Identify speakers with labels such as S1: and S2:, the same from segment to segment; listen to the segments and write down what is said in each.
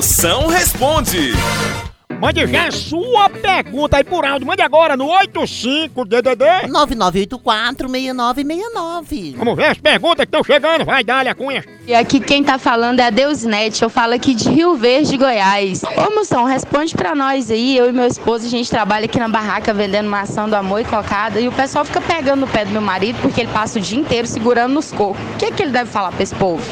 S1: Moção responde.
S2: Mande já a sua pergunta aí por áudio. Mande agora no 85DDD.
S3: 9984-6969.
S2: Vamos ver as perguntas que estão chegando. Vai, dá a cunha.
S4: E aqui quem tá falando é a Deusnet, eu falo aqui de Rio Verde, Goiás. Ô Moção, responde pra nós aí, eu e meu esposo, a gente trabalha aqui na barraca vendendo maçã do amor e cocada e o pessoal fica pegando no pé do meu marido porque ele passa o dia inteiro segurando nos cocos. O que, é que ele deve falar pra esse povo?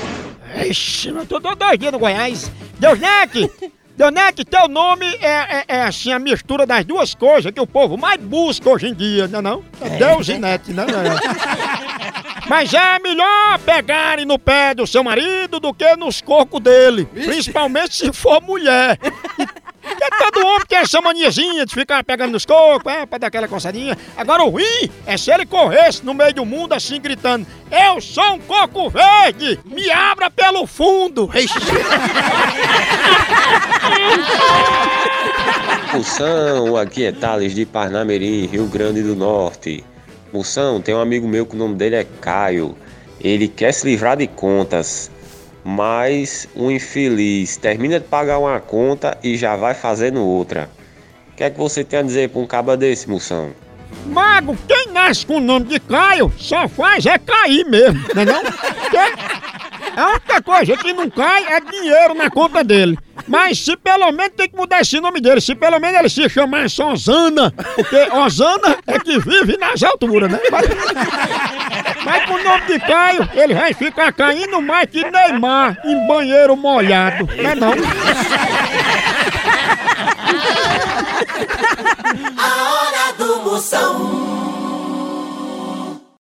S2: Ixi, eu tô dois dias no Goiás. Deusnete! Deusnete, teu nome é, é, é, assim a mistura das duas coisas que o povo mais busca hoje em dia, não é não? É Deus e Nete, não é? Mas é melhor pegarem no pé do seu marido do que nos cocos dele. Principalmente se for mulher. Todo homem tem essa maniazinha de ficar pegando nos cocos, é, pra dar aquela coçadinha. Agora o ruim é se ele corresse no meio do mundo assim gritando: Eu sou um coco verde! Me abra pelo fundo!
S5: Moção, aqui é Thales de Parnamirim, Rio Grande do Norte. Moção, tem um amigo meu que o nome dele é Caio. Ele quer se livrar de contas, mas um infeliz termina de pagar uma conta e já vai fazendo outra. O que é que você tem a dizer pra um caba desse, Moção?
S2: Mago, quem nasce com o nome de Caio só faz é cair mesmo, não é não? A única coisa que não cai é dinheiro na conta dele. Mas se pelo menos tem que mudar esse nome dele, se pelo menos ele se chamasse Osana, porque Osana é que vive nas alturas, né? Mas, mas com o nome de Caio, ele vai ficar caindo mais que Neymar em banheiro molhado, não é não?
S6: A hora do Moção.